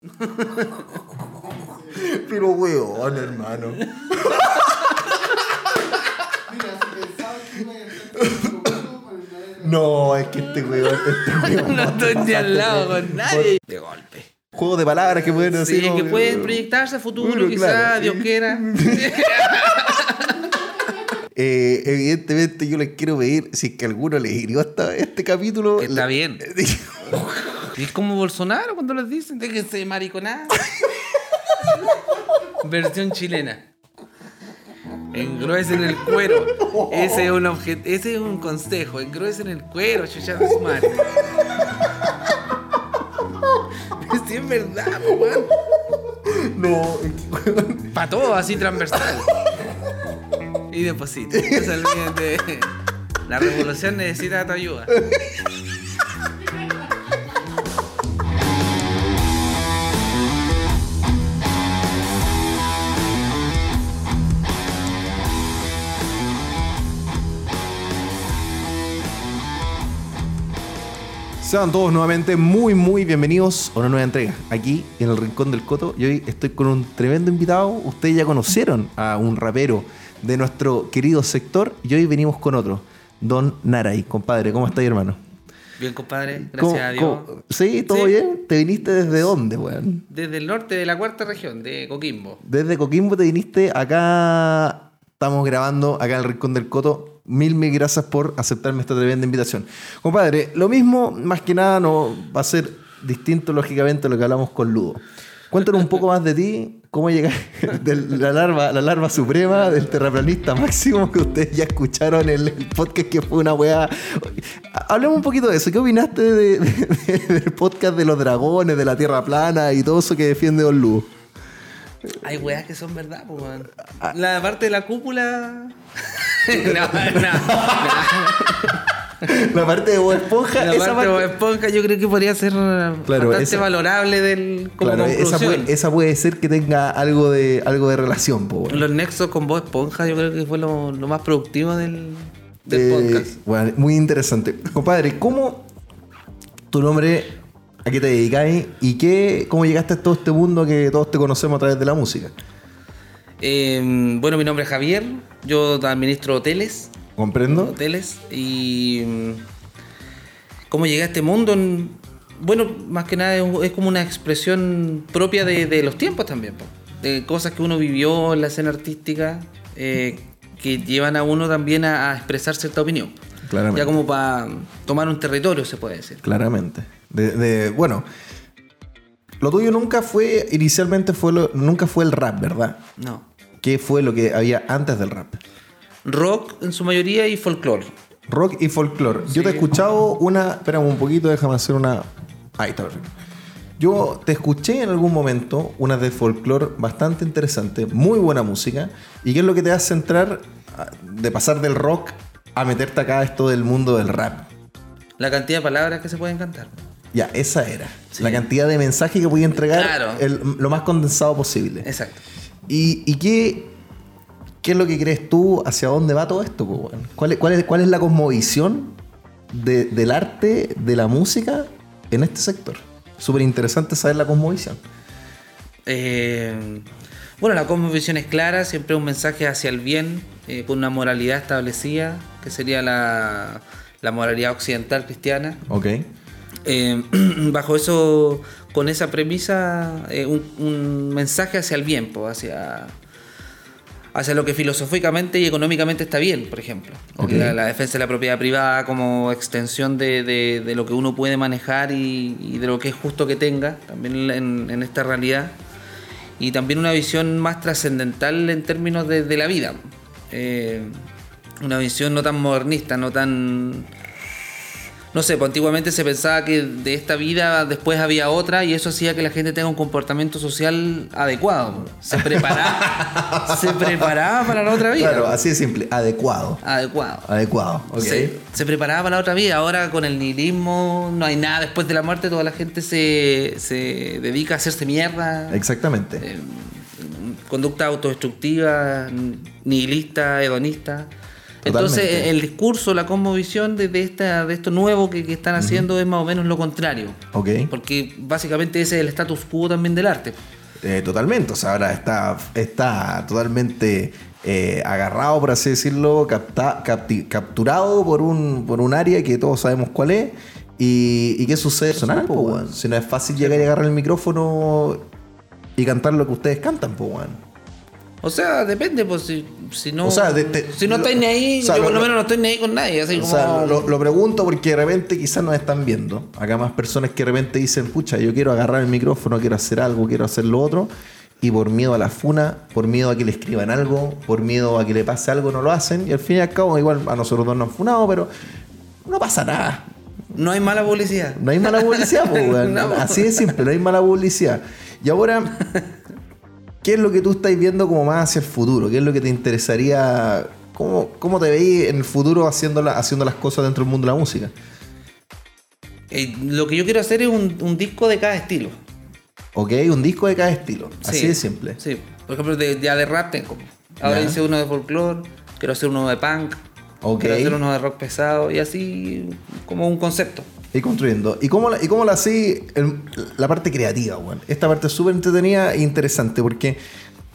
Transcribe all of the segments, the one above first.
Pero weón, hermano. No, es que este weón, este weón. No estoy ni al lado con nadie. De golpe. Juego de palabras que pueden Sí, así. como que pueden proyectarse a futuro, Bueno, quizás, claro. Dios quiera. Eh, evidentemente yo les quiero pedir, si es que alguno les hirió hasta este capítulo. Está bien. Y es como Bolsonaro cuando les dicen, déjense mariconar. Versión chilena. Engruesen el cuero. Ese es un obje- ese es un consejo. Engruesen el cuero, chucha de su madre. Sí, es verdad, weón. No, es que, weón, Pa' todo, así transversal. Y deposito. No se olviden de- La revolución necesita tu ayuda. Sean todos nuevamente muy, muy bienvenidos a una nueva entrega aquí en el Rincón del Coto. Y hoy estoy con un tremendo invitado. Ustedes ya conocieron a un rapero de nuestro querido sector y hoy venimos con otro, Don Naray. Compadre, ¿cómo estás, hermano? Bien, compadre. Gracias ¿Cómo- a Dios. cómo- Sí, ¿todo Sí. bien? ¿Te viniste desde dónde, weón? Desde el norte de la cuarta región, de Coquimbo. Desde Coquimbo te viniste acá. Estamos grabando acá en el Rincón del Coto. Mil, mil gracias por aceptarme esta tremenda invitación. Compadre, lo mismo, más que nada, no va a ser distinto, lógicamente, a lo que hablamos con Ludo. Cuéntanos un poco más de ti, cómo llegaste de la larva, la larva suprema del terraplanista máximo que ustedes ya escucharon en el podcast que fue una weá. Hablemos un poquito de eso. ¿Qué opinaste de- de- del podcast de los dragones, de la tierra plana y todo eso que defiende Don Ludo? Hay weas que son verdad, pues, weón. La parte de la cúpula. no, no, no. La parte de Bob Esponja, La esa parte de Bob Esponja yo creo que podría ser bastante esa- valorable del, como Claro, esa puede, esa puede ser que tenga algo de, algo de relación, po, weón. Los nexos con Bob Esponja yo creo que fue lo, lo más productivo del, del Eh, podcast. bueno, muy interesante. Compadre, ¿cómo tu nombre, a qué te dedicáis y qué, cómo llegaste a todo este mundo que todos te conocemos a través de la música? Eh, bueno, mi nombre es Javier. Yo administro hoteles. ¿Comprendo? hoteles y mm, cómo llegué a este mundo en- bueno más que nada es, como una expresión propia de, de los tiempos también de cosas que uno vivió en la escena artística eh, que llevan a uno también a, a expresar cierta opinión Claramente. ya como para tomar un territorio se puede decir Claramente. De, de- bueno, lo tuyo nunca fue, inicialmente fue lo- nunca fue el rap, ¿verdad? no ¿Qué fue lo que había antes del rap? rock en su mayoría y folclore Rock y folclore. Yo te he escuchado una. Espérame un poquito, déjame hacer una. Ahí está, perfecto. Yo te escuché en algún momento una de folclore bastante interesante, muy buena música. ¿Y qué es lo que te hace entrar de pasar del rock a meterte acá a esto del mundo del rap? la cantidad de palabras que se pueden cantar Ya, esa era. Sí. La cantidad de mensaje que podía entregar Claro. el- lo más condensado posible. exacto ¿Y, y qué, qué es lo que crees tú? ¿Hacia dónde va todo esto? ¿Cuál, es, cuál, es, cuál es la cosmovisión de- del arte, de la música en este sector? Súper interesante saber la cosmovisión. Eh, bueno, la cosmovisión es clara, siempre un mensaje hacia el bien, eh, con una moralidad establecida, que sería la, la moralidad occidental cristiana. Ok. Eh, bajo eso, con esa premisa, eh, un, un mensaje hacia el bien, hacia, hacia lo que filosóficamente y económicamente está bien, por ejemplo. La, la defensa de la propiedad privada como extensión de, de- de lo que uno puede manejar y, y de lo que es justo que tenga, también en, en esta realidad. Y también una visión más trascendental en términos de, de la vida. Eh, una visión no tan modernista, no tan no sé, pues antiguamente se pensaba que de esta vida después había otra y eso hacía que la gente tenga un comportamiento social adecuado. Se preparaba, se preparaba para la otra vida. Claro, así de simple. Adecuado. Adecuado. Adecuado. Ok. Se, se preparaba para la otra vida. Ahora con el nihilismo no hay nada después de la muerte. Toda la gente se, se dedica a hacerse mierda. Exactamente. Eh, conducta autodestructiva, nihilista, hedonista. Entonces, Totalmente. el discurso, la cosmovisión de, de, esta, de esto nuevo que, que están haciendo es más o menos lo contrario. Ok. Porque básicamente ese es el status quo también del arte. Eh, totalmente, o sea, ahora está, está totalmente eh, agarrado, por así decirlo, capta- capti- capturado por un, por un área que todos sabemos cuál es. ¿Y, y qué sucede? Sonar, po. Si no es fácil llegar y agarrar el micrófono y cantar lo que ustedes cantan, weón. O sea, depende, pues si, si no. O sea, de- de- si no lo- estáis ni ahí, o sea, yo por lo- lo menos no estoy ni ahí con nadie. Así O como. sea, lo, lo pregunto porque de repente quizás nos están viendo. Acá más personas que de repente dicen, pucha, yo quiero agarrar el micrófono, quiero hacer algo, quiero hacer lo otro. Y por miedo a la funa, por miedo a que le escriban algo, por miedo a que le pase algo, no lo hacen. Y al fin y al cabo, igual a nosotros dos nos han funado, pero no pasa nada. No hay mala publicidad. No hay mala publicidad, weón. No. Así de simple, no hay mala publicidad. Y ahora, ¿qué es lo que tú estás viendo como más hacia el futuro? ¿Qué es lo que te interesaría? ¿Cómo, cómo te veis en el futuro haciendo, la- haciendo las cosas dentro del mundo de la música? Eh, lo que yo quiero hacer es un, un disco de cada estilo. Ok, un disco de cada estilo. Así Sí, de simple. Sí. Por ejemplo, de, ya de rap tengo. Ahora hice uno de folclore, quiero hacer uno de punk, quiero hacer uno de rock pesado y así como un concepto. Y construyendo. ¿Y cómo la, y cómo la así la parte creativa, weón? Esta parte es súper entretenida e interesante porque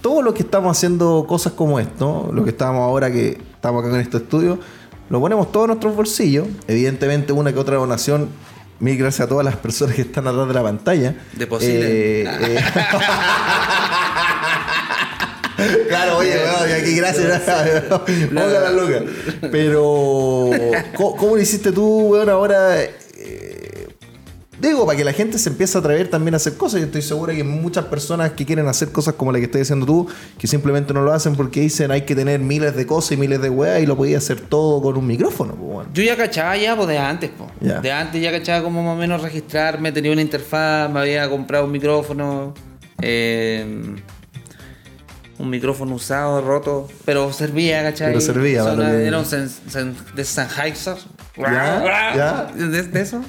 todos los que estamos haciendo cosas como esto, lo que estamos ahora que estamos acá en este estudio, lo ponemos todos en nuestros bolsillos. Evidentemente, una que otra donación. Mil gracias a todas las personas que están atrás de la pantalla. Depositen. Eh, eh, Claro, oye, weón, y aquí gracias. Ponga la loca. Pero, ¿cómo, cómo lo hiciste tú, weón, ahora? Digo, para que la gente se empiece a atrever también a hacer cosas. Yo estoy seguro que muchas personas que quieren hacer cosas como la que estás haciendo tú, que simplemente no lo hacen porque dicen hay que tener miles de cosas y miles de weas y lo podía hacer todo con un micrófono, pues. Yo ya cachaba ya, pues de antes, pues. De antes ya cachaba como más o menos registrarme, tenía una interfaz, me había comprado un micrófono, eh, un micrófono usado, roto, pero servía, ¿cachai? Pero servía, que- Era un Sennheiser. Ya, ya. ¿De, de eso?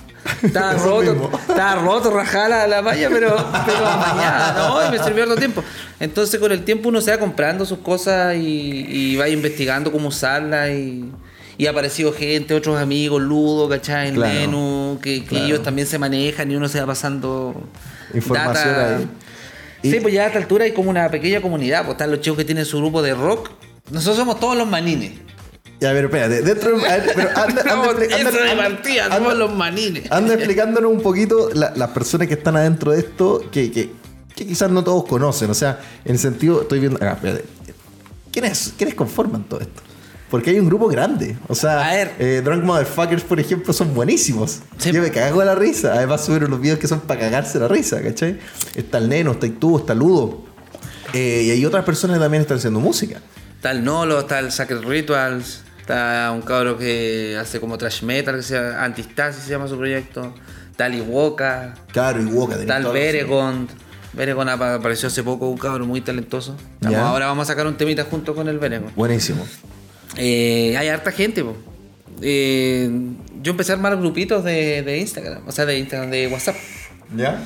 Estaba roto, estaba roto, rajada la, la malla, pero, pero mañana, ¿no? Y me sirvió harto tiempo. Entonces con el tiempo uno se va comprando sus cosas y, y va investigando cómo usarlas y, y ha aparecido gente, otros amigos, Ludo, ¿cachai? Claro, Lenu, que, que claro. ellos también se manejan y uno se va pasando Información data. ahí. Y- Sí, pues ya a esta altura hay como una pequeña comunidad, pues están los chicos que tienen su grupo de rock. Nosotros somos todos los manines. Ya, pero espérate, dentro de- a ver, pero anda, anda, los manines. Anda explicándonos un poquito la- las personas que están adentro de esto que, que, que quizás no todos conocen. O sea, en el sentido, estoy viendo. Ah, espérate. ¿Quiénes, ¿Quiénes conforman todo esto? Porque hay un grupo grande. O sea, eh, Drunk Motherfuckers, por ejemplo, son buenísimos. Sí. Yo me cago de la risa. Además, subieron los videos que son para cagarse la risa, ¿cachai? Está el Neno, está tú, está Ludo. Eh, y hay otras personas que también están haciendo música. Está el Nolo, está el Sacred Rituals, está un cabro que hace como trash metal, que se llama Antistasis se llama su proyecto. El Iwoka, Claro, y Woka. está el Beregon. Beregon apa- apareció hace poco, un cabro muy talentoso. Estamos- ahora vamos a sacar un temita junto con el Beregon. Buenísimo. Eh, hay harta gente, po. Eh, yo empecé a armar grupitos de, de Instagram, o sea, de Instagram, de WhatsApp. ¿Ya?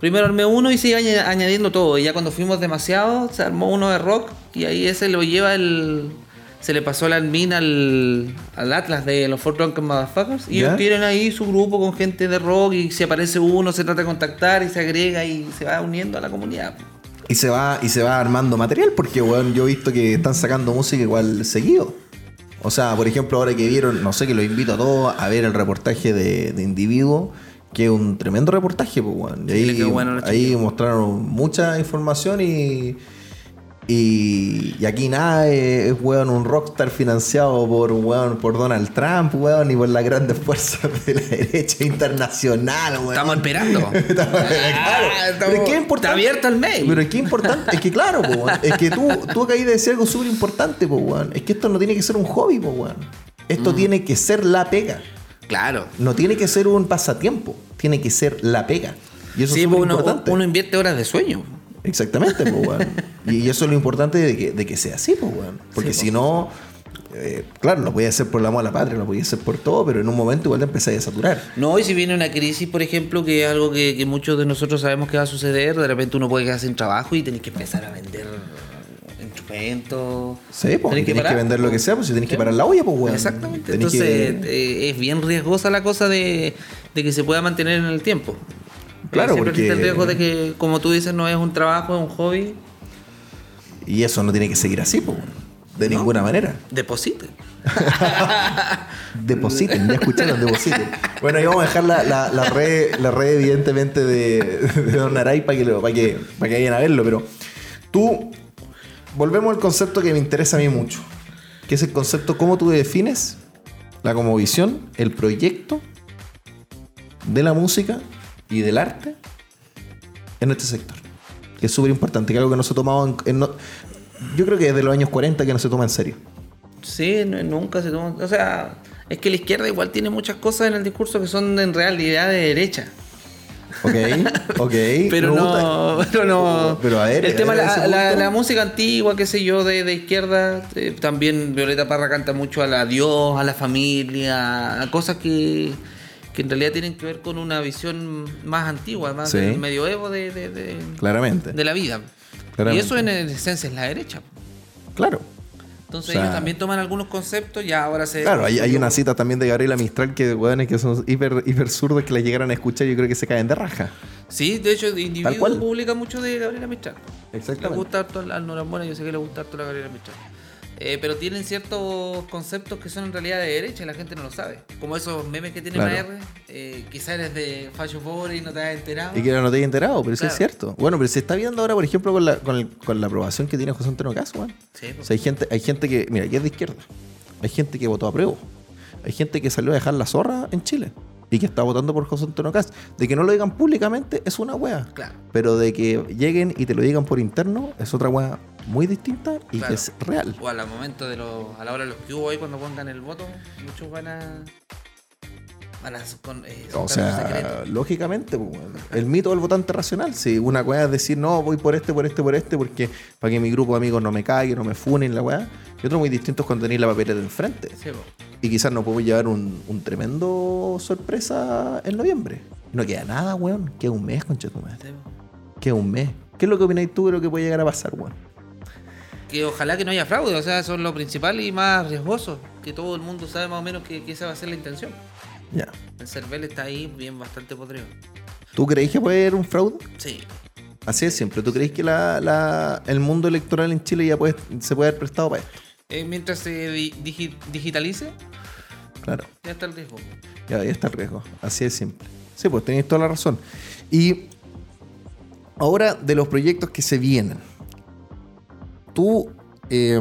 Primero armé uno y añ- añadiendo todo. Y ya cuando fuimos demasiado, se armó uno de rock y ahí ese lo lleva el. Se le pasó el admin al, al Atlas de los Four Drunken Motherfuckers. Y ¿Ya? ellos tienen ahí su grupo con gente de rock y si aparece uno se trata de contactar y se agrega y se va uniendo a la comunidad. Y se va, y se va armando material, porque weón, yo he visto que están sacando música igual seguido. O sea, por ejemplo, ahora que vieron, no sé, que los invito a todos a ver el reportaje de, de Individuo, que es un tremendo reportaje, pues, weón. Y Sí, ahí, quedó bueno ahí mostraron mucha información y. Y, y aquí nada es, es, weón, un rockstar financiado por, weón, por Donald Trump, weón, y por las grandes fuerzas de la derecha internacional, weón. Estamos esperando. Estamos- claro. Ah, estamos- es que es importante. Está abierto el mail. Pero es que es importante. Es que claro, po, weón. Es que tú, tú acabas de decir algo súper importante, po, weón. Es que esto no tiene que ser un hobby, po, weón. Esto tiene que ser la pega. Claro. No tiene que ser un pasatiempo. Tiene que ser la pega. Y eso Sí, es uno, importante. uno invierte horas de sueño. Exactamente, po, weón. Y, eso es lo importante de que, de que sea así, po, weón. Porque Sí, si no. eh, claro, lo podía hacer por el amor a la patria, lo podía hacer por todo, pero en un momento igual te empezáis a saturar. No, y si viene una crisis, por ejemplo, que es algo que, que muchos de nosotros sabemos que va a suceder, de repente uno puede quedar sin trabajo y tenés que empezar a vender en instrumentos. Sí, pues, tenés que, parar, vender lo que pues. sea, pues si tenés que Sí. parar la olla, pues, weón. Exactamente. Tenés Entonces que- eh, es bien riesgosa la cosa de, de que se pueda mantener en el tiempo. Claro, Siempre existe el porque- riesgo de que, como tú dices, no es un trabajo, es un hobby. Y eso no tiene que seguir así, pues. De No. ninguna manera. Deposite. Depositen, ya escucharon, depositen. Bueno, y vamos a dejar la, la, la red, la red evidentemente de, de Don Naray para que, lo- para, que, para que vayan a verlo, pero tú, volvemos al concepto que me interesa a mí mucho, que es el concepto cómo tú defines la como visión, el proyecto de la música y del arte en este sector. Que es súper importante, que algo que no se ha tomado en- en no- yo creo que desde los años 40 que no se toma en serio. Sí, no- nunca se toma. O sea, es que la izquierda igual tiene muchas cosas en el discurso que son en realidad de derecha. Ok, ok. Pero no, pero no. Pero a ver, el a tema, ver, la, ese la- punto. la música antigua, qué sé yo, de, de izquierda, eh, también Violeta Parra canta mucho a la Dios, a la familia, a cosas que, que en realidad tienen que ver con una visión más antigua, más Sí. del medioevo de, de- de- Claramente. de la vida. Claramente. Y eso en esencia es la derecha. Claro. Entonces O sea- ellos también toman algunos conceptos, ya ahora se... Claro, hay, hay una cita también de Gabriela Mistral que, weones, que son hiper, hiper zurdos que la llegaran a escuchar yo creo que se caen de raja. Sí, de hecho, Individuo publica mucho de Gabriela Mistral. Le Exactamente. gusta harto al Norambuena, yo sé que le gusta harto la Gabriela Mistral. Eh, pero tienen ciertos conceptos que son en realidad de derecha y la gente no lo sabe. Como esos memes que tiene Claro. la R, eh, quizás eres de Fashion Forward y no te has enterado. Y que no te haya enterado, pero eso es cierto. Bueno, pero se está viendo ahora, por ejemplo, con la, con el- con la aprobación que tiene José Antonio Caso, weón. Sí, O pues. sea, hay gente, hay gente que, mira, que es de izquierda. Hay gente que votó a prueba. Hay gente que salió a dejar la zorra en Chile y que está votando por José Antonio Cast. De que no lo digan públicamente es una wea. Claro. Pero de que lleguen y te lo digan por interno es otra wea muy distinta y Claro. que es real. O al momento de los, a la hora de los que hubo ahí cuando pongan el voto, muchos van a. Van a con, eh, O sea, lógicamente, pues, el mito del votante racional. Si una weá es decir, no, voy por este, por este, por este, porque para que mi grupo de amigos no me cague, no me funen la weá. Y otro muy distinto es cuando tenéis la papeleta de enfrente. Sí. Y quizás nos podemos llevar un, un tremendo sorpresa en noviembre. No queda nada, weón. Queda un mes, concha tu madre. Sí, po. Queda un mes. ¿Qué es lo que opináis tú de lo que puede llegar a pasar, weón? Que ojalá que no haya fraude, o sea, eso es lo principal y más riesgoso. Que todo el mundo sabe más o menos que, que esa va a ser la intención. Ya. El Cervel está ahí bien bastante podrido. ¿Tú creéis que puede haber un fraude? Sí. Así es siempre. ¿Tú creéis que la, la- el mundo electoral en Chile ya puede, se puede haber prestado para esto? Eh, mientras se di- digi- digitalice, Claro. ya está el riesgo. Ya, ahí está el riesgo. Así es simple. Sí, pues tenéis toda la razón. Y ahora de los proyectos que se vienen. Tú, eh,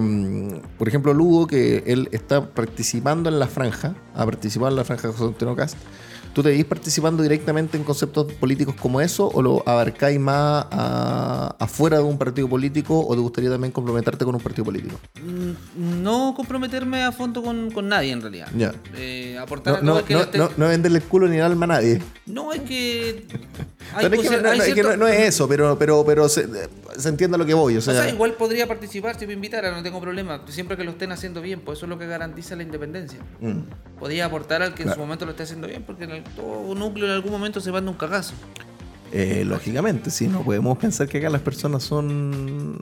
por ejemplo, Ludo, que él está participando en la franja, ha participado en la franja de José Antonio Cast. ¿Tú te veis participando directamente en conceptos políticos como eso o lo abarcáis más a- afuera de un partido político o te gustaría también comprometerte con un partido político? Mm, No comprometerme a fondo con, con nadie en realidad. Eh, aportar No, no- no venderle el culo ni el alma a nadie. No, es que. Hay Pero es que cosas- no, es que cierto- no- no es eso, pero, pero, pero se, se entiende a lo que voy. O O sea, sea, igual podría participar si me invitara, no tengo problema. Siempre que lo estén haciendo bien, pues eso es lo que garantiza la independencia. mm, Podría aportar al que en su momento lo esté haciendo bien, porque en el- todo núcleo en algún momento se manda un cagazo. eh, lógicamente, sí, no podemos pensar que acá las personas son,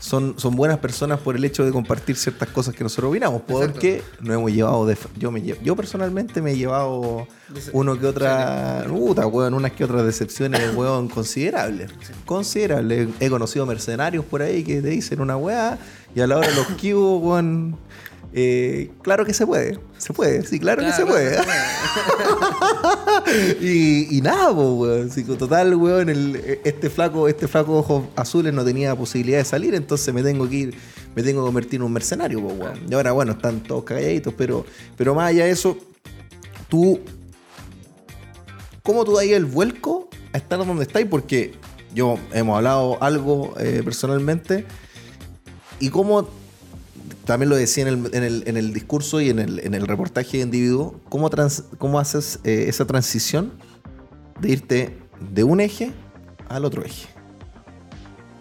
son, son buenas personas por el hecho de compartir ciertas cosas que nosotros opinamos, porque nos hemos llevado, de, yo, me, yo personalmente me he llevado uno que otra, puta, weón, unas que otras decepciones, weón, considerables, considerables. He conocido mercenarios por ahí que te dicen una weá y a la hora los kibos, weón, eh, claro que se puede, se puede, sí, claro, que se puede. y, y nada, po, weón. Sí, total, weón, el- este flaco, este flaco ojos azules no tenía posibilidad de salir, entonces me tengo que ir, me tengo que convertir en un mercenario, po, weón. Y ahora, bueno, están todos calladitos, pero, pero más allá de eso, tú. ¿Cómo tú dais el vuelco a estar donde estáis? Porque yo hemos hablado algo eh, personalmente. Y cómo también lo decía en el, en el- en el discurso y en el, en el reportaje de individuo, ¿cómo, trans- cómo haces eh, esa transición de irte de un eje al otro eje?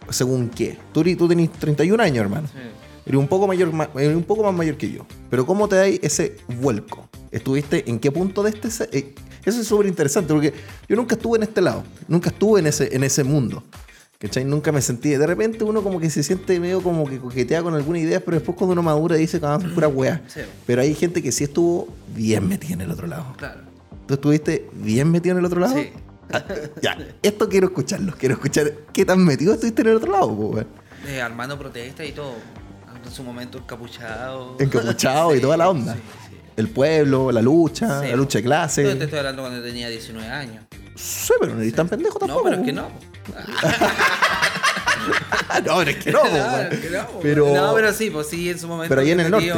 ¿Según qué? Tú, tú tenés 31 años, hermano. Eres un poco, mayor, ma- eres un poco más mayor que yo. Pero ¿cómo te da ese vuelco? ¿Estuviste en qué punto de este? eh, eso es súper interesante porque yo nunca estuve en este lado. Nunca estuve en ese, en ese mundo. ¿Cachai? Nunca me sentí. De repente uno como que se siente medio como que coquetea con alguna idea, pero después cuando uno madura dice que van a ser pura weá. Sí. Pero hay gente que sí estuvo bien metida en el otro lado. Claro. ¿Tú estuviste bien metido en el otro lado? Sí. Ah, ya, esto quiero escucharlo. Quiero escuchar qué tan metido estuviste en el otro lado, weón. Eh, armando protestas y todo. En su momento encapuchado. Encapuchado y toda la onda. Sí, sí. El pueblo, la lucha, Sí. la lucha de Yo te clase. estoy hablando cuando tenía 19 años. Sí, pero no eres tan pendejo No, tampoco. pero es que no. Ah, no, pero es que no, po, Pero- no, pero sí, pues sí, en su momento. Pero ahí en el norte.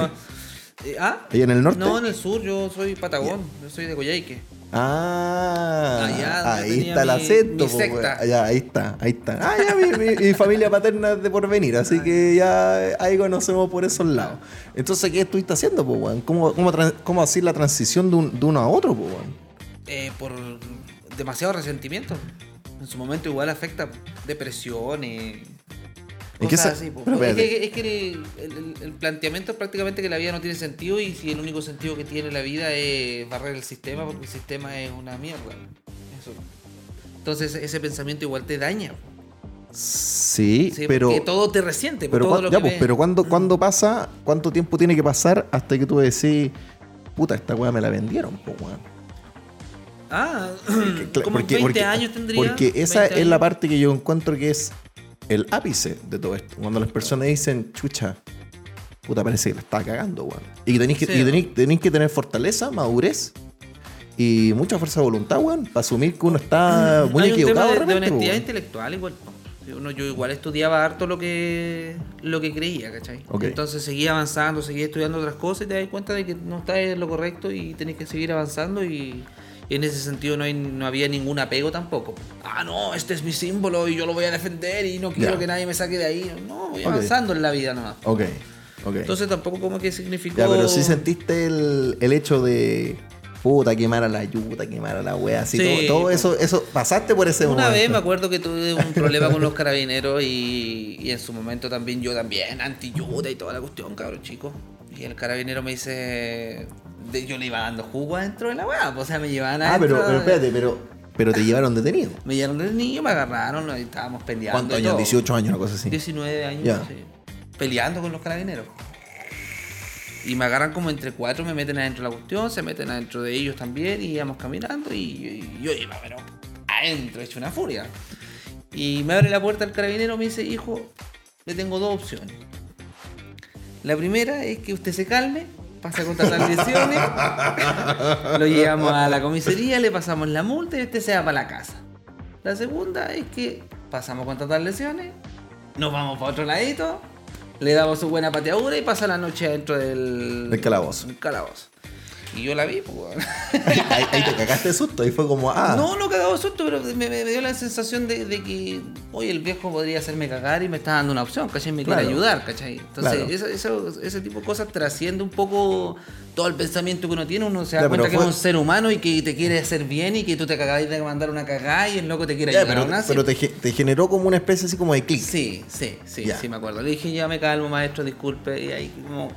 Eh, ¿Ah? ¿Ahí en el norte? No, en el sur, yo soy patagón, yo soy de Coyhaique. Ah, Allá ahí está el acento. mi secta. weón. Allá, ahí está, ahí está. Ah, ya, mi, mi- mi familia paterna es de porvenir, así que ya ahí conocemos por esos lados. Entonces, ¿qué estuviste haciendo, po, weón? ¿Cómo, cómo, cómo hacer la transición de, un- de uno a otro, po, weón? Eh, por demasiado resentimiento. En su momento igual afecta depresiones. ¿En qué Cosas se- así, po. pero es que, es que el, el- el planteamiento es prácticamente que la vida no tiene sentido y si el único sentido que tiene la vida es barrer el sistema porque el sistema es una mierda. Eso. Entonces ese pensamiento igual te daña. Sí, Sí, pero. porque todo te resiente. Pero, todo cuan- lo ya, que pues, pero ¿cuándo, cuándo pasa? ¿Cuánto tiempo tiene que pasar hasta que tú decís, puta, esta weá me la vendieron, po, weón? Ah, Cla- como 20 años tendría. Porque esa 20 es la parte que yo encuentro que es el ápice de todo esto. Cuando las personas dicen, chucha, puta, parece que la estaba cagando, weón. Y que tenéis que, Sí. y tenéis, tenéis que tener fortaleza, madurez y mucha fuerza de voluntad, weón, para asumir que uno está muy Hay un equivocado tema de, honestidad weón. intelectual igual. Uno- yo igual estudiaba harto lo que lo que creía, ¿cachai? Entonces seguía avanzando, seguía estudiando otras cosas y te das cuenta de que no estás en lo correcto y tenés que seguir avanzando y en ese sentido no, hay, no había ningún apego tampoco. Ah, no, este es mi símbolo y yo lo voy a defender y no quiero que nadie me saque de ahí. No, voy avanzando en la vida nomás. Ok, ok. Entonces tampoco como que significó... ya, pero sí sentiste el, el hecho de, puta, quemar a la ayuda, quemar a la wea, así, Sí, todo, eso, eso, pasaste por ese Una momento. vez me acuerdo que tuve un problema con los carabineros y, y en su momento también yo también, anti-yuta y toda la cuestión, cabrón chico. Y el carabinero me dice, de- yo le iba dando jugo adentro de la weá, pues, o sea, me llevaban Ah, adentro. pero, pero espérate, pero, pero te llevaron detenido. Me llevaron del niño, me agarraron, estábamos peleando. ¿Cuántos años? todo. 18 años, una cosa así. 19 años, sí. Peleando con los carabineros. Y me agarran como entre cuatro, me meten adentro de la cuestión, se meten adentro de ellos también y íbamos caminando y, y yo iba, pero adentro, hecho una furia. Y me abre la puerta el carabinero, me dice, hijo, le tengo dos opciones. La primera es que usted se calme, pasa a contratar lesiones, lo llevamos a la comisaría, le pasamos la multa y usted se va para la casa. La segunda es que pasamos a contratar lesiones, nos vamos para otro ladito, le damos su buena pateadura y pasa la noche adentro del, Del calabozo. del calabozo. Y yo la vi, pues. ahí, ahí te cagaste de susto, ahí fue como, ah, No, no cagado de susto, pero me, dio la sensación de, de que, oye, el viejo podría hacerme cagar y me está dando una opción, ¿cachai? Me quiere ayudar, ¿cachai? Entonces, Claro. eso- eso- ese tipo de cosas trasciende un poco todo el pensamiento que uno tiene. Uno se da Ya, cuenta que fue- es un ser humano y que te quiere hacer bien y que tú te acabáis de mandar una cagada y el loco te quiere ya, ayudar. pero, te, ge- te generó como una especie así como de clic. Sí, sí, sí, Ya. sí, me acuerdo. Le dije, ya me calmo, maestro, disculpe. Y ahí, como,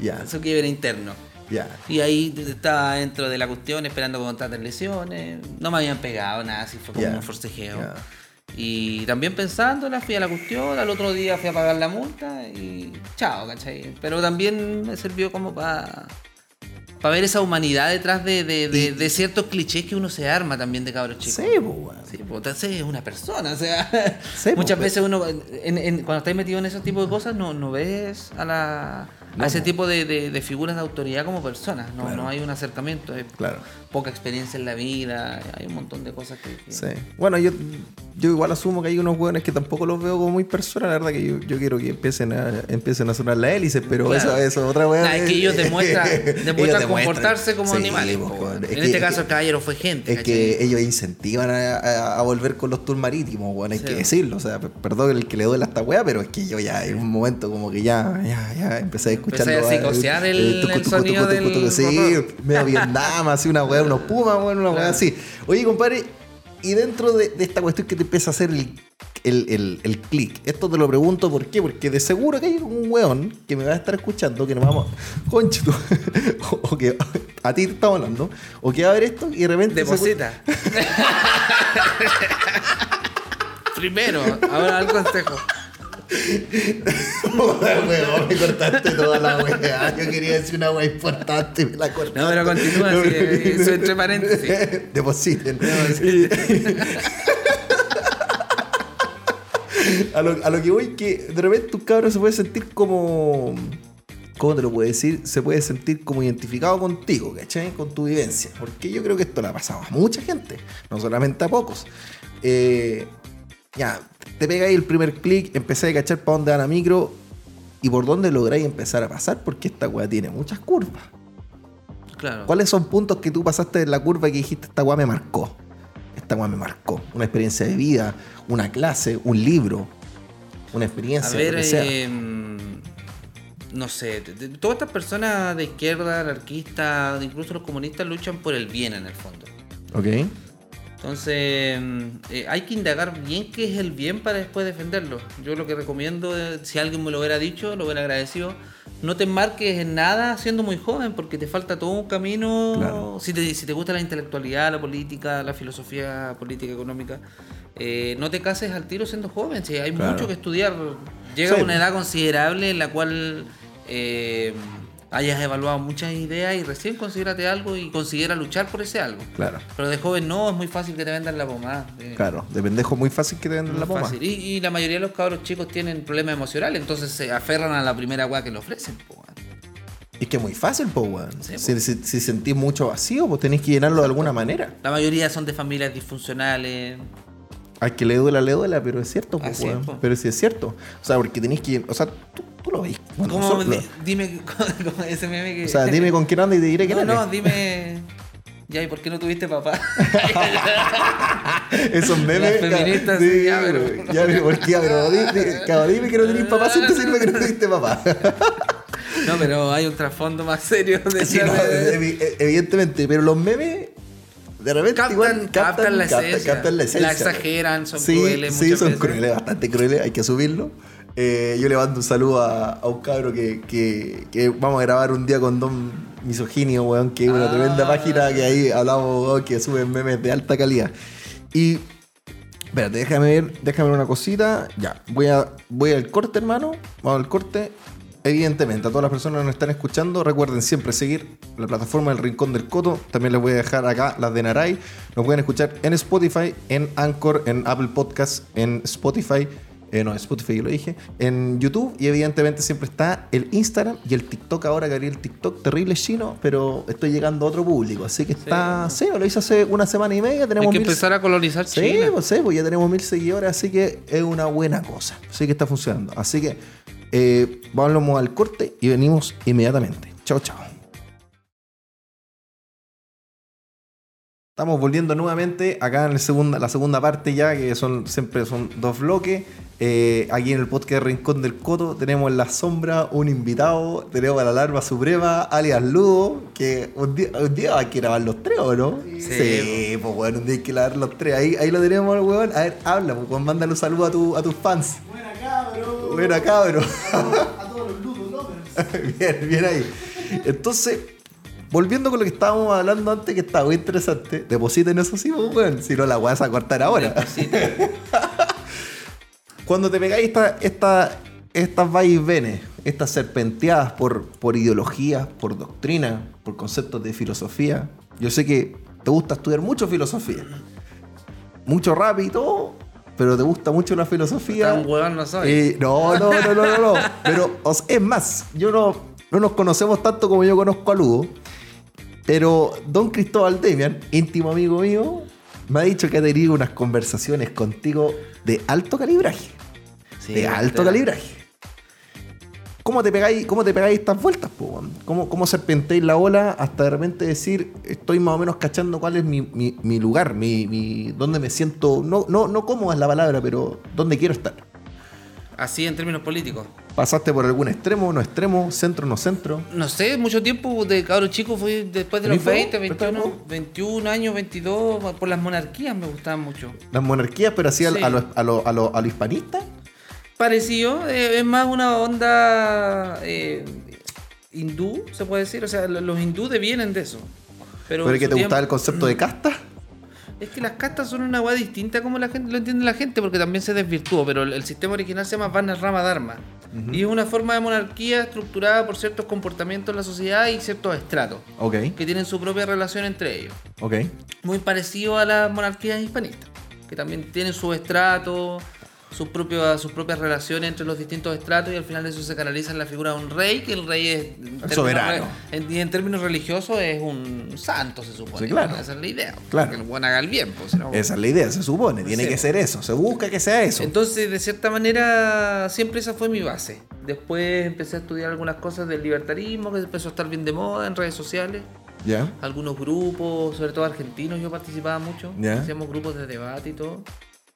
Ya, eso que era interno. Ya. Y ahí estaba dentro de la cuestión esperando que contraten lesiones. No me habían pegado nada, así fue como un forcejeo. Y también pensándola, fui a la cuestión, al otro día fui a pagar la multa y chao, ¿cachai? Pero también me sirvió como para ver esa humanidad detrás de, de- de- de ciertos clichés que uno se arma también de cabros chicos. Sí, pues. Sí, pues, es una persona, o sea, Sí, muchas veces uno, en- en- cuando estás metido en ese tipo de cosas, no, no ves a, la, a ese tipo de, de- de figuras de autoridad como personas, no, Claro. no hay un acercamiento, hay Claro. poca experiencia en la vida, hay un montón de cosas que... que- Sí. Bueno, yo, yo igual asumo que hay unos hueones que tampoco los veo como muy personas. La verdad que yo, yo quiero que empiecen a, empiecen a sonar las hélices, pero Claro. eso, eso, otra hueá. Nah, es que ellos demuestran, demuestran comportarse como Sí, animales. pues. Es en que- este es caso que- el caballero fue gente. Es ¿cachai? que ellos incentivan a, a- a volver con los tours marítimos, weón, hay Sí. que decirlo. O sea, perdón el que le duele a esta weá, pero es que yo ya en un momento como que ya, ya, ya empecé a escucharlo. Empecé a eh, psicosear el- tucu, sonido del Sí, medio Vietnam, así una weá, unos pumas, una weá así. Oye, compadre, y dentro de, de esta cuestión que te empieza a hacer el, el, el, el click, esto te lo pregunto por qué, porque de seguro que hay un weón que me va a estar escuchando, que nos vamos, conche tú, o, o que a ti te estamos hablando, o que va a ver esto y de repente... se- Deposita. Primero, ahora al consejo. Weón, me cortaste toda la weá. Yo quería decir una weá importante y me la cortaste. No, pero continúa, sí, eso entre paréntesis. Depositen. a, lo, a lo que voy que de repente un cabrón se puede sentir como. ¿Cómo te lo puedo decir? Se puede sentir como identificado contigo, ¿cachai? Con tu vivencia. Porque yo creo que esto le ha pasado a mucha gente, no solamente a pocos. Eh, ya, te pegáis el primer clic, empezáis a cachar para dónde va la micro y por dónde lográis empezar a pasar, porque esta weá tiene muchas curvas. Claro. ¿Cuáles son puntos que tú pasaste en la curva y que dijiste, esta weá me marcó? Esta weá me marcó. Una experiencia de vida, una clase, un libro, una experiencia. A ver, lo que sea. eh, no sé, todas estas personas de izquierda, anarquistas, incluso los comunistas luchan por el bien en el fondo. Ok. Entonces, mm, eh, hay que indagar bien qué es el bien para después defenderlo. Yo lo que recomiendo, es, si alguien me lo hubiera dicho, lo hubiera agradecido, no te embarques en nada siendo muy joven, porque te falta todo un camino. Claro. Si, te, si te gusta la intelectualidad, la política, la filosofía política, económica, eh, no te cases al tiro siendo joven. Si hay Claro. mucho que estudiar. Llega Sí. una edad considerable en la cual eh, hayas evaluado muchas ideas y recién considérate algo y considera luchar por ese algo. Claro. Pero de joven no, es muy fácil que te vendan la pomada. eh, Claro, de pendejo muy fácil que te muy la pomada. Y, y la mayoría de los cabros chicos tienen problemas emocionales, entonces se aferran a la primera weá que le ofrecen. po. Es que es muy fácil, pues, weón. Sí, si, si- si sentís mucho vacío, pues tenés que llenarlo de alguna manera. La mayoría son de familias disfuncionales. Al que le duela, le duela, pero es cierto, Así es, weón. po. Pero sí es cierto. O sea, porque tenés que. O sea, tú, tú lo ves. Bueno, ¿Cómo? nosotros dime como ese meme que. o sea, dime con quién anda y te diré quién No, eres. no, dime. Ya, ¿y por qué no tuviste papá? Esos memes. Las feministas, sí, sí, ya, pero- pero. Ya, pero, ¿por qué? Pero di- di- cabrón, dime que no tenés papá, si te sirve que no tuviste papá. no, pero hay un trasfondo más serio de Sí, no, evi- evidentemente, pero los memes. De repente Captan, igual captan la esencia. captan la esencia. La exageran, son sí, crueles Sí, son veces. crueles, bastante crueles, hay que subirlo. Eh, yo le mando un saludo a, a un cabro que, que, que vamos a grabar un día con Don Misoginio, weón, que es una Ah. tremenda página que ahí hablamos, weón, que suben memes de alta calidad. Y. Espérate, déjame ver, déjame ver una cosita. Ya, voy, a, voy al corte, hermano. Vamos al corte. Evidentemente, a todas las personas que nos están escuchando, recuerden siempre seguir la plataforma del Rincón del Coto. También les voy a dejar acá las de Naray. Nos pueden escuchar en Spotify, en Anchor, en Apple Podcasts, en Spotify. eh, no, Spotify yo lo dije. En YouTube. Y evidentemente siempre está el Instagram y el TikTok. Ahora que abrí el TikTok, terrible chino, pero estoy llegando a otro público. Así que está. Sí, lo hice hace una semana y media. Hay Tenemos que mil- empezar a colonizar Sí, China. pues sí, pues ya tenemos mil seguidores, así que es una buena cosa. Así que está funcionando. Así que eh, vamos al corte y venimos inmediatamente. Chao, chao. Estamos volviendo nuevamente acá en el segunda, la segunda parte ya, que son siempre son dos bloques. Eh, aquí en el podcast Rincón del Coto tenemos en la sombra un invitado, tenemos a la larva suprema, alias Ludo, que un día, un día hay que grabar los tres, ¿o no? Sí. pues bueno, un día hay que grabar los tres. Ahí, ahí lo tenemos, weón. A ver, habla, pues, mándale un saludo a, tu, a tus fans. Buena, cabro. A todos, a todos los bien, bien ahí. Entonces, volviendo con lo que estábamos hablando antes, que está muy interesante, depositen eso sí, pues, weón. Si no, la vas a cortar ahora. Cuando te pegáis esta, esta, estas vaivenes, estas serpenteadas por, por ideologías, por doctrina, por conceptos de filosofía, yo sé que te gusta estudiar mucho filosofía. Mucho rap y todo, pero te gusta mucho la filosofía. Tan huevón no soy. Eh, no, no, no, no, no, no. Pero o sea, es más, yo no, no nos conocemos tanto como yo conozco a Lugo. Pero Don Cristóbal Demian, íntimo amigo mío, me ha dicho que ha tenido unas conversaciones contigo de alto calibraje. Sí, de alto calibraje. ¿Cómo te pegáis, cómo te pegáis estas vueltas, po? ¿Cómo, ¿Cómo serpentéis la ola hasta de repente decir, estoy más o menos cachando cuál es mi, mi- mi lugar, mi, mi, dónde me siento, no, no, no cómoda es la palabra, pero dónde quiero estar? Así en términos políticos. ¿Pasaste por algún extremo, no extremo, centro, no centro? No sé, mucho tiempo de cabro chico fue después de los ¿Tenís 20, fuego? ¿Prestás 21, fuego? 21 años, 22, por las monarquías me gustaban mucho. Las monarquías, pero así Sí. a lo, a lo, a lo- a lo hispanista. Parecido, eh, es más una onda eh, hindú, se puede decir. O sea, lo- los hindúes vienen de eso. Pero ¿Pero en que te gustaba el concepto de casta? Es que las castas son una weá distinta como la gente lo entiende la gente, porque también se desvirtuó, pero el, el sistema original se llama Varna Rama Dharma. Y es una forma de monarquía estructurada por ciertos comportamientos en la sociedad y ciertos estratos, Ok, que tienen su propia relación entre ellos. ok. Muy parecido a las monarquías hispanistas, que también tienen su estrato, sus propias, sus propias relaciones entre los distintos estratos y al final eso se canaliza en la figura de un rey, que el rey es... en soberano. En, y en términos religiosos es un santo, se supone. Sí, claro. Esa es la idea. Claro. Que el buen haga el bien, pues. si no- Esa es la idea, se supone. Tiene Sí. que ser eso. Se busca que sea eso. Entonces, de cierta manera, siempre esa fue mi base. Después empecé a estudiar algunas cosas del libertarismo, que empezó a estar bien de moda en redes sociales. ¿Ya? Algunos grupos, sobre todo argentinos, yo participaba mucho. Ya. Hacíamos grupos de debate y todo.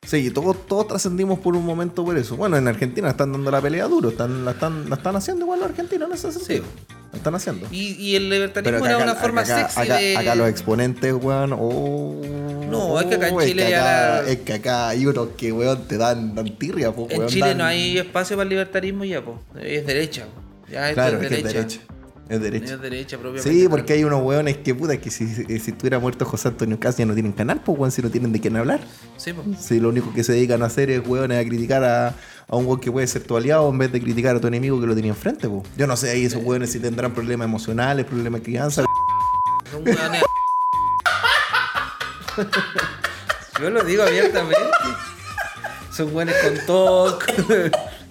Sí, todos, todos trascendimos por un momento por eso. Bueno, en Argentina están dando la pelea duro. Están, la, están, la están haciendo igual los argentinos en ese sentido. La están haciendo. Y, y el libertarismo acá- era una acá- forma acá, sexy acá- de. acá los exponentes, weón. oh, No, es que acá en oh, es Chile que ya la- Es que acá hay unos que, weón, te dan, dan tirria, po, en weón, Chile dan- no hay espacio para el libertarismo ya, pues. Es derecha. po. Ya Claro, es es que es derecha. Es derecha. Es derecha propiamente. Sí, porque hay unos weones que puta que si, si, estuviera muerto José Antonio Caz ya no tienen canal, pues weón, si no tienen de quién hablar. Sí, pues. Si lo único que se dedican a hacer es weones a criticar a, a un weón que puede ser tu aliado en vez de criticar a tu enemigo que lo tenía enfrente, pues. Yo no sé ahí esos weones si tendrán problemas emocionales, problemas de crianza. Son hueones. Yo lo digo abiertamente. Son buenos con TOC.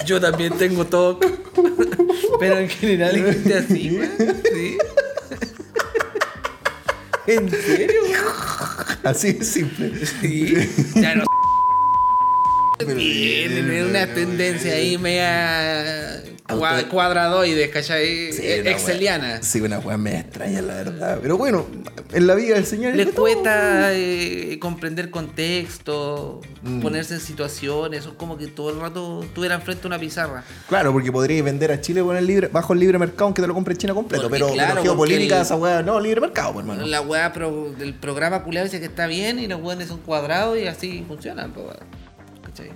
Yo también tengo TOC. Pero en general gente así, güey. ¿Sí? ¿En serio? Así de simple. Sí. Ya no. Tienen una tendencia ahí media Auto- cuadradoide, ¿cachai? Sí, una Exceliana. wea- Sí, una weá me extraña, la verdad. Pero bueno, en la vida del Señor. todo. cuesta eh, comprender contexto, Mm. ponerse en situaciones, son como que todo el rato estuvieran frente a una pizarra. Claro, porque podríais vender a Chile con el libre, bajo el libre mercado aunque te lo compre en China completo. Porque, pero, claro, pero geopolítica, el- esa weá, no, libre mercado, pues, hermano. La weá pro- del programa culiado dice que está bien y los weones son cuadrados y así funcionan, weón. ¿Cachai?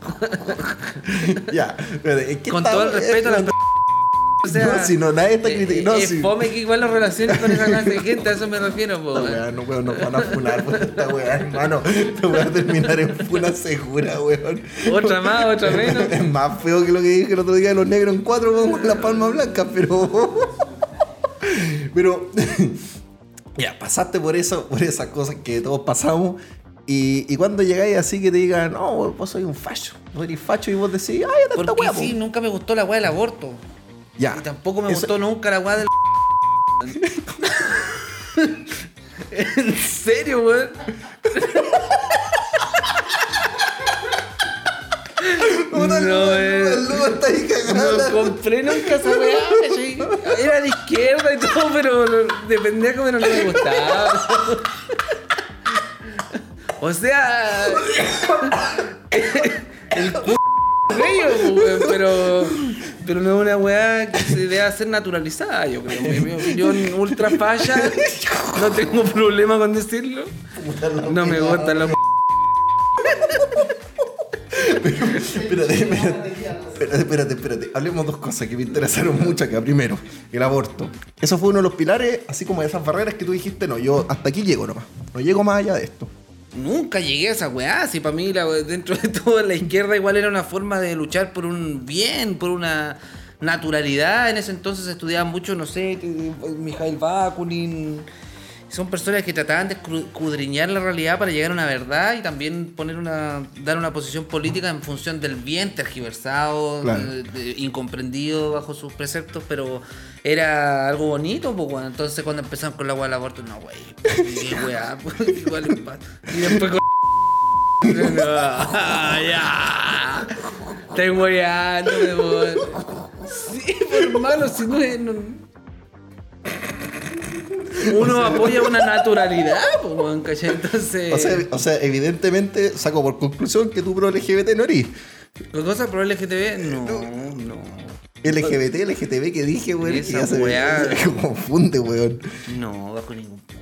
Ya, espérate, ¿en qué Con todo el respeto a las Eh, O sea, No, si no, nadie está eh, criticando. No, eh, si. fome que igual las relaciones con esa clase de gente, a eso me refiero, po, weón. no, weón, nos van a funar por esta weá, hermano. Weá va a terminar en funa segura, weón. Otra más, otra menos. Es más feo que lo que dije el otro día de los negros en cuatro weón, con la palma blanca, pero. Pero. Ya, pasaste por eso, por esas cosas que todos pasamos. Y, y cuando llegáis así que te digan, no, vos sois un facho, vos eres facho y vos decís, ay, ya Porque guapo. sí, nunca me gustó la weá del aborto. Ya. Y tampoco me Eso- gustó nunca la weá del. ¿En serio, weón? No, eh. Está ahí. No compré nunca esa weá. Era de izquierda y todo, pero dependía como no me gustaba. O sea. El pero. Pero no es una weá que se debe hacer naturalizada, yo creo. En mi opinión ultra falla. No tengo problema con decirlo. No me gustan los Espérate, espérate, espérate, espérate, espérate. Hablemos dos cosas que me interesaron mucho acá. Primero, el aborto. Eso fue uno de los pilares, así como de esas barreras que tú dijiste, no, yo hasta aquí llego nomás. No llego más allá de esto. Nunca llegué a esa weá. Si para mí, la, dentro de todo, la izquierda igual era una forma de luchar por un bien, por una naturalidad. En ese entonces estudiaban mucho, no sé, que- Mikhail Bakunin. Son personas que trataban de escudriñar la realidad para llegar a una verdad y también poner una, dar una posición política en función del bien tergiversado, Claro. de- de- incomprendido bajo sus preceptos, pero era algo bonito, pues bueno. Entonces cuando empezaron con la weá del aborto, no, wey, qué weá, pues, igual es pa- Y después con Ah, ya. Estoy weón. Sí, pues, hermano, si no es. no- Uno apoya una naturalidad, pues, ¿cachai? Entonces. O sea, o sea, evidentemente saco por conclusión que tú pro LGBT no eres. ¿Qué cosa pro LGTB? No, no. LGBT, LGTB que dije, weón, que ya se me, weá. se me confunde, weón. No, bajo ningún punto.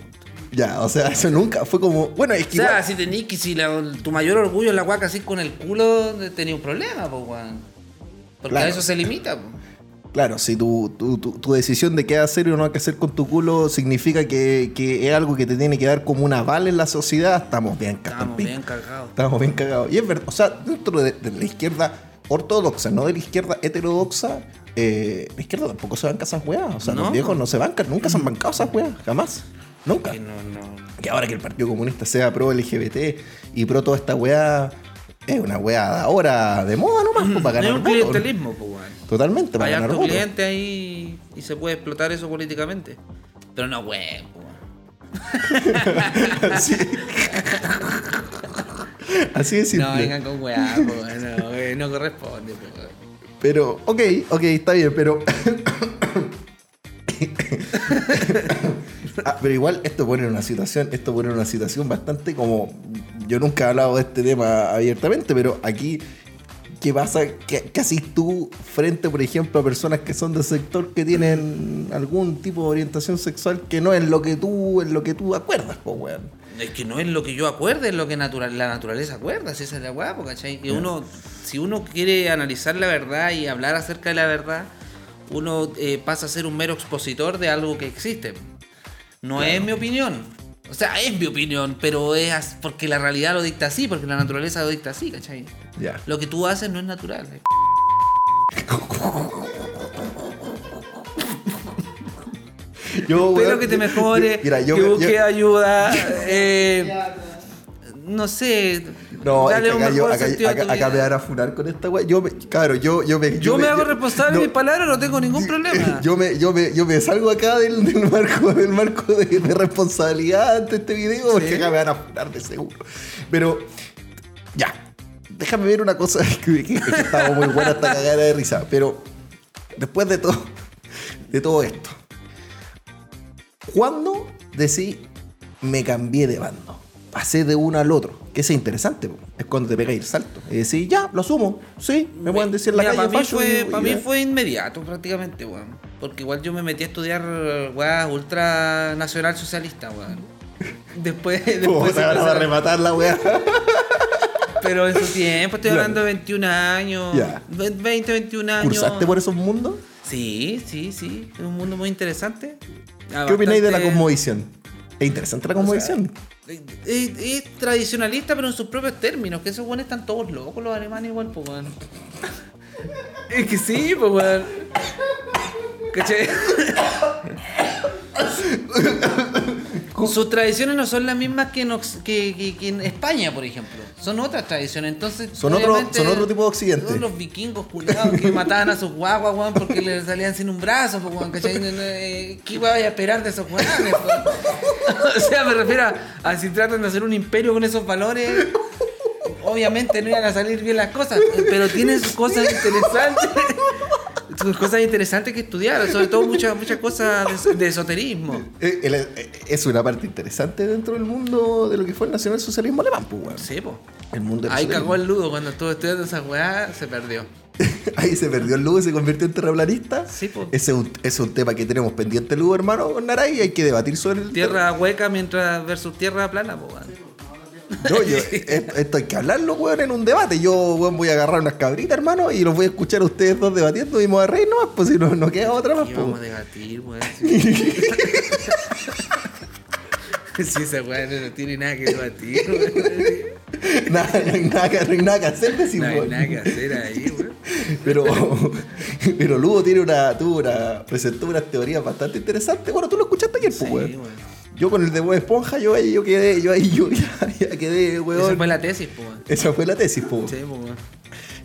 Ya, o sea, eso nunca fue como. Bueno, es O que. sea, igual- si tenés que si la- tu mayor orgullo es la guaca así con el culo, tenía un problema, pues, weón. Porque Claro. a eso se limita, pues. Claro, si tu, tu, tu- tu decisión de qué hacer o no qué hacer con tu culo significa que, que es algo que te tiene que dar como un aval en la sociedad, estamos bien Estamos cagados. bien cargados. Estamos bien cagados. Y es verdad, o sea, dentro de, de la izquierda ortodoxa, no de la izquierda heterodoxa, eh, la izquierda tampoco se banca esas weas. O sea, No. los viejos no se bancan, nunca se han bancado esas weas, jamás. Nunca. Que no, no. Que ahora que el Partido Comunista sea pro LGBT y pro toda esta wea, es una de ahora de moda nomás, pues, para Es ganar un votos. clientelismo, pues, weón. Totalmente, para Hay ganar harto votos. cliente ahí y se puede explotar eso políticamente. Pero no, weón, weón. Así, Así de simple. No vengan con weá, po, weón, no, weón, no corresponde, po, weón. Pero, ok, ok, está bien, pero. Ah, pero igual esto pone en una situación, esto pone en una situación bastante como. Yo nunca he hablado de este tema abiertamente, pero aquí. ¿Qué pasa? ¿Qué, qué haces tú frente, por ejemplo, a personas que son del sector que tienen algún tipo de orientación sexual que no es lo que tú, en lo que tú acuerdas, pues, weón? Es que no es lo que yo acuerde, es lo que natural, la naturaleza acuerda, si esa es la po, ¿cachai? Que uno, si uno quiere analizar la verdad y hablar acerca de la verdad, uno eh, pasa a ser un mero expositor de algo que existe. No es mi opinión. O sea, es mi opinión, pero es porque la realidad lo dicta así, porque la naturaleza lo dicta así, ¿cachai? Ya. Lo que tú haces no es natural. eh. Yo, Espero que te mejore, yo- mira, yo que me- busque yo- ayuda. eh, no sé. No, es un acá, yo- me van a funar con esta weá. Yo me, claro, yo, yo me. Yo me hago responsable no, de mis palabras, no tengo ningún problema. Yo me, yo me, yo me salgo acá del, del marco, del marco de, de responsabilidad ante este video, porque Sí. acá me van a funar de seguro. Pero, ya. Déjame ver una cosa que, que, que estaba muy buena esta cagada de risa. Pero, después de todo, de todo esto, ¿cuándo decís me cambié de bando? Pasé de uno al otro. Que eso es interesante, es cuando te pegáis el salto. Y decís, ya, lo asumo. Sí, me pueden decir la Mira, calle para mí, fue, y- pa' y mí fue inmediato prácticamente, weón. Porque igual yo me metí a estudiar weá ultra nacional socialista, weón. Después, después va a rematar la weá. Pero en su tiempo, estoy Claro. hablando de 21 años. Ve- 20, 21 años. ¿Cursaste por esos mundos? Sí, sí, sí. Es un mundo muy interesante. Ah, ¿Qué opináis de la bastante- cosmovisión? Es interesante la cosmovisión. Es- es tradicionalista, pero en sus propios términos. Que esos buenos están todos locos, los alemanes igual, pues, weón. Es que sí, pues, weón. ¿Cachai? Sus tradiciones no son las mismas que en, Ox- que, que- que en España, por ejemplo. Son otras tradiciones. Entonces, Son otro- obviamente, son otro tipo de occidente. Son los vikingos culiados que mataban a sus guaguas, weón, porque les salían sin un brazo, pues, weón, ¿cachai? No, no, eh, ¿Qué iba a esperar de esos weones, weón? O sea, me refiero a, a si tratan de hacer un imperio con esos valores. Obviamente no iban a salir bien las cosas, pero tienen sus cosas interesantes. Sus cosas interesantes que estudiar, sobre todo muchas muchas cosas de, de esoterismo. Eh, eh, Es una parte interesante dentro del mundo de lo que fue el nacionalsocialismo alemán, pues, weón. Sí, po. El mundo del Ahí cagó el ludo cuando estuvo estudiando esa weá, se perdió. Ahí se perdió el Lugo y se convirtió en terraplanista. Sí, po. Ese es un, ese es un tema que tenemos pendiente, Lugo, hermano, con Naray, y hay que debatir sobre el Tierra hueca mientras versus tierra plana, po, weón. No, yo- esto, esto hay que hablarlo, weón, en un debate. Yo, weón, voy a agarrar unas cabritas, hermano, y los voy a escuchar a ustedes dos debatiendo y me voy a reír nomás, pues si no, no queda otra más, ¿Qué pues. vamos a debatir, weón? Sí, esa weá no, no tiene nada que debatir, weón. Nada, no hay nada, que- no hay nada que hacer, decir, No hay weón. nada que hacer ahí, weón. Pero, pero Lugo tiene una, tuvo una, presentó unas teorías bastante interesantes. Bueno, tú lo escuchaste ayer, pues, Sí, weón. weón. Yo con el de Bob Esponja, yo ahí, yo quedé, yo ahí, yo ya, ya quedé, weón. Esa fue la tesis, po. Esa fue la tesis, pues. Sí, po.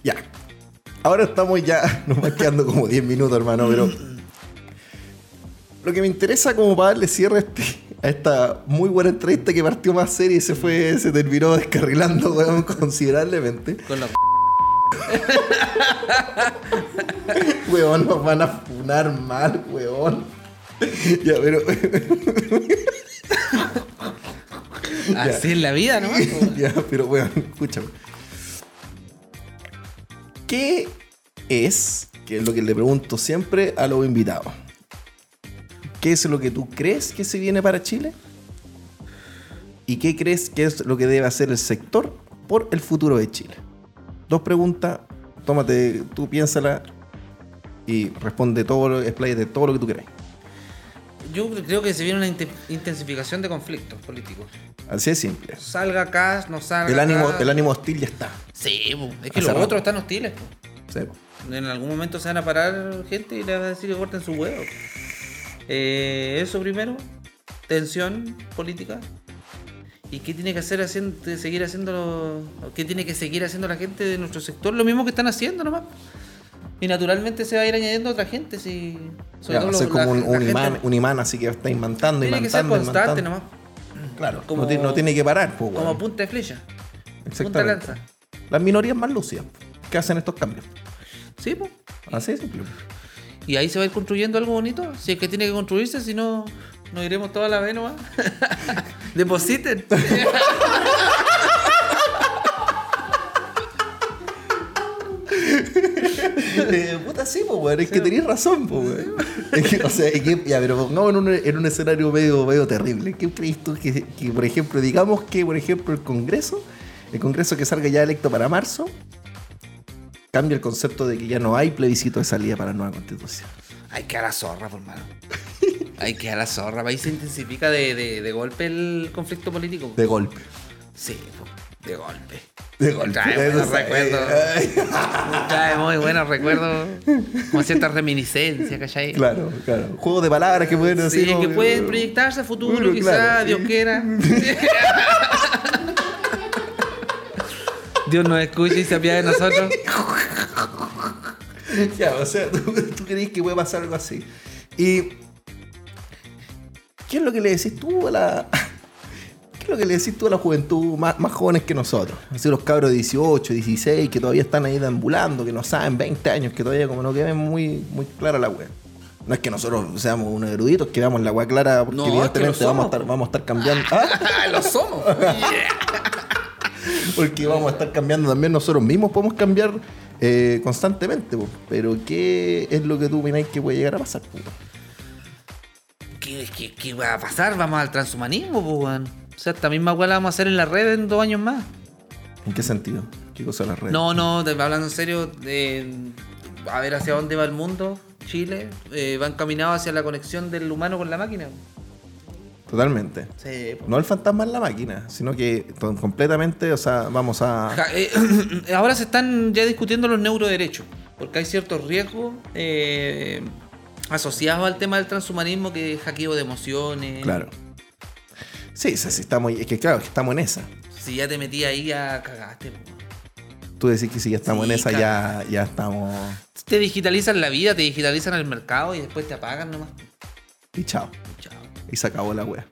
Ya. Ahora estamos ya, nos va quedando como 10 minutos, hermano, pero. Lo que me interesa como para darle cierre a, este- a esta muy buena entrevista que partió más seria y se fue, se terminó descarrilando, weón, considerablemente. Con la Weón, nos van a funar mal, weón. Ya, pero. Así es la vida, ¿no? ya, pero weón, escúchame. ¿Qué es, que es lo que le pregunto siempre a los invitados? ¿Qué es lo que tú crees que se viene para Chile? ¿Y qué crees que es lo que debe hacer el sector por el futuro de Chile? Dos preguntas, tómate, tú piénsala y responde todo, lo- expláyate todo lo que tú quieras. Yo creo que se viene una inte- intensificación de conflictos políticos. Así es simple. Salga acá, no salga El ánimo, acá. el ánimo hostil ya está. Sí, po. es que Hace los rato. otros están hostiles. po. Sí. En algún momento se van a parar gente y le van a decir que corten su huevo. Eh, eso primero, tensión política. ¿Y qué tiene que hacer haciendo, seguir haciendo lo- qué tiene que seguir haciendo la gente de nuestro sector? Lo mismo que están haciendo nomás. Y naturalmente se va a ir añadiendo otra gente, si sobre Ya, todo va a ser lo- como la- un, la un gente- imán, un imán así que está imantando, Tiene que ser imantando, constante imantando. nomás, Claro, Como- no, tiene, no tiene que parar, pues, como punta de flecha. Punta Exactamente. lanza. Las minorías más lúcidas que hacen estos cambios. Sí, pues. Así de simple. Y ahí se va a ir construyendo algo bonito. Si es que tiene que construirse, si no, nos iremos toda la vez nomás. Depositen. Eh, puta, sí, pues, weón. Es que tenías razón, pues, weón. Es que, o sea, es que- ya, pero pongamos en un, en un escenario medio, medio terrible. ¿Qué crees tú que, que, por ejemplo, digamos que, por ejemplo, el Congreso, el Congreso que salga ya electo para marzo, cambia el concepto de que ya no hay plebiscito de salida para la nueva constitución? Hay que a la zorra, por mano. Hay que a la zorra. Ahí se intensifica de, de, de golpe el conflicto político. De golpe. Sí, po, de golpe. De golpe. Trae buenos recuerdos. Trae muy buenos recuerdos. Como ciertas reminiscencias, ¿cachai? Claro, claro. Juego de palabras que pueden Sí, así como que pueden proyectarse a futuro, Futuro, quizá, claro. Dios quiera. Dios nos escucha y se apiade de nosotros. Ya, o sea, tú, tú crees que puede pasar algo así. Y. ¿Qué es lo que le decís tú a la. ¿Qué es lo que le decís tú a la juventud más, más jóvenes que nosotros? Así los cabros de 18, 16, que todavía están ahí deambulando, que no saben 20 años, que todavía como no queden muy, muy clara la wea. No es que nosotros seamos unos eruditos, que veamos la wea clara, porque No, es que evidentemente vamos, a estar, vamos a estar cambiando. ¿Ah? ¡Lo somos! Porque vamos a estar cambiando también nosotros mismos, podemos cambiar eh, constantemente, po. pero ¿qué es lo que tú opináis que puede llegar a pasar? po? ¿Qué, qué, qué va a pasar? Vamos al transhumanismo, pues, weón. O sea, esta misma weá la vamos a hacer en la red en dos años más. ¿En qué sentido? ¿Qué cosa las redes? No, no, te- hablando en serio, de, a ver hacia dónde va el mundo, Chile, eh, va encaminado hacia la conexión del humano con la máquina. Totalmente. Sí, No el fantasma en la máquina, sino que completamente, o sea, vamos a... Eh, ahora se están ya discutiendo los neuroderechos, porque hay ciertos riesgos eh, asociados al tema del transhumanismo, que es hackeo de emociones. Claro. Sí, sí, sí, estamos, es que claro, que estamos en esa. Si ya te metí ahí, ya cagaste. po. Tú decís que si ya estamos Sí, en esa, ya, ya estamos... Te digitalizan la vida, te digitalizan el mercado y después te apagan nomás. Y chao. Chao. Y se acabó la wea.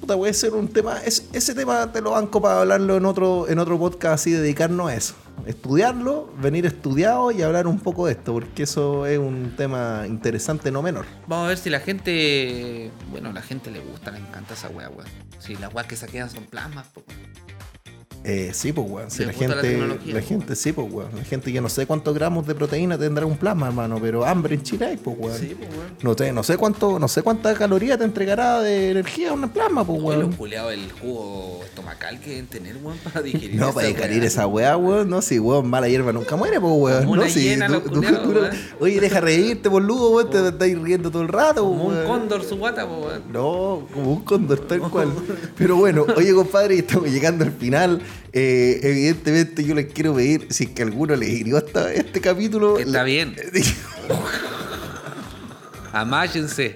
Puta, puede ser un tema. es- ese tema te lo banco para hablarlo en otro, en otro podcast así, dedicarnos a eso. Estudiarlo, venir estudiado y hablar un poco de esto, porque eso es un tema interesante, no menor. Vamos a ver si la gente. Bueno, a la gente le gusta, le encanta esa wea, weón. Si las weas que se quedan son plasmas, weón. Eh, sí, pues, weón. Si la gente, la pues, gente, sí, pues, weón. La gente, yo no sé cuántos gramos de proteína tendrá un plasma, hermano, pero hambre en Chile hay, pues, weón. Sí, pues, weón. No sé, no sé cuánto, no sé cuánta caloría te entregará de energía un plasma, pues, weón. los culeados, el jugo estomacal que deben tener, weón, para digerir. No, esa para digerir esa weá, weón. No, si weón, mala hierba nunca muere, pues weón. Como no, si weón. Oye, deja reírte, boludo, weón. Te estáis riendo todo el rato, Como un weón. cóndor su guata, po, weón. No, como un cóndor, tal cual. Pero bueno, oye, compadre, estamos llegando al final. Eh, evidentemente, yo les quiero pedir, si es que alguno les hirió hasta este capítulo. Está bien. Amáchense.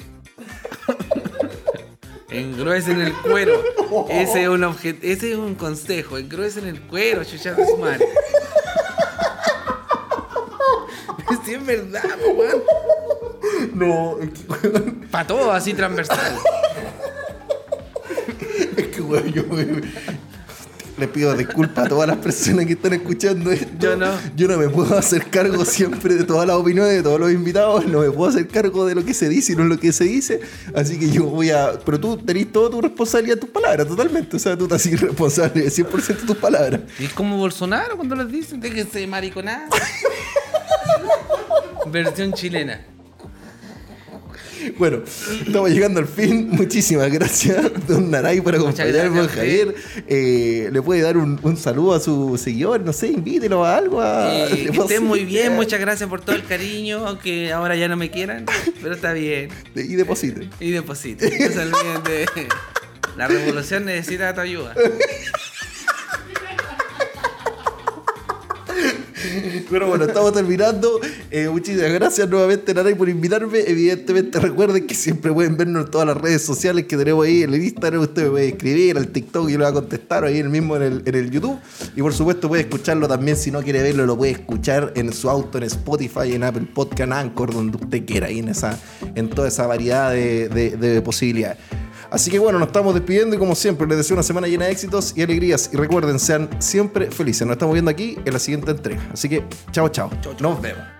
Engruesen el cuero. Ese es un obje- ese es un consejo. Engruesen el cuero, chucha de su madre. Sí, es verdad, weón. No, es que, Para todo así transversal. es que, weón, yo le pido disculpas a todas las personas que están escuchando esto. Yo no. Yo no me puedo hacer cargo siempre de todas las opiniones de todos los invitados. No me puedo hacer cargo de lo que se dice y no lo que se dice. Así que yo voy a. Pero tú tenés toda tu responsabilidad tus palabras, totalmente. O sea, tú estás responsable de 100% de tus palabras. Y es como Bolsonaro cuando les dicen, déjense mariconar. Versión chilena. Bueno, estamos llegando al fin. Muchísimas gracias, don Naray, por acompañarme, gracias, Javier. Eh, ¿Le puede dar un, un saludo a su seguidor? No sé, invítelo a algo. A, Eh, ¿le que puedo estén muy bien, muchas gracias por todo el cariño, aunque ahora ya no me quieran, pero está bien. Y deposite. Y depositen, no se olviden de... La revolución necesita tu ayuda. Pero bueno, estamos terminando. Eh, muchísimas gracias nuevamente, Naray, por invitarme. Evidentemente, recuerden que siempre pueden vernos en todas las redes sociales que tenemos ahí en el Instagram. Usted me puede escribir al TikTok y le voy a contestar o ahí el mismo en el, en el YouTube. Y por supuesto, puede escucharlo también. Si no quiere verlo, lo puede escuchar en su auto, en Spotify, en Apple Podcast, en Anchor, donde usted quiera, ahí en, esa, en toda esa variedad de, de- de posibilidades. Así que bueno, nos estamos despidiendo y como siempre les deseo una semana llena de éxitos y alegrías y recuerden, sean siempre felices. Nos estamos viendo aquí en la siguiente entrega. Así que chao, chao. Nos vemos.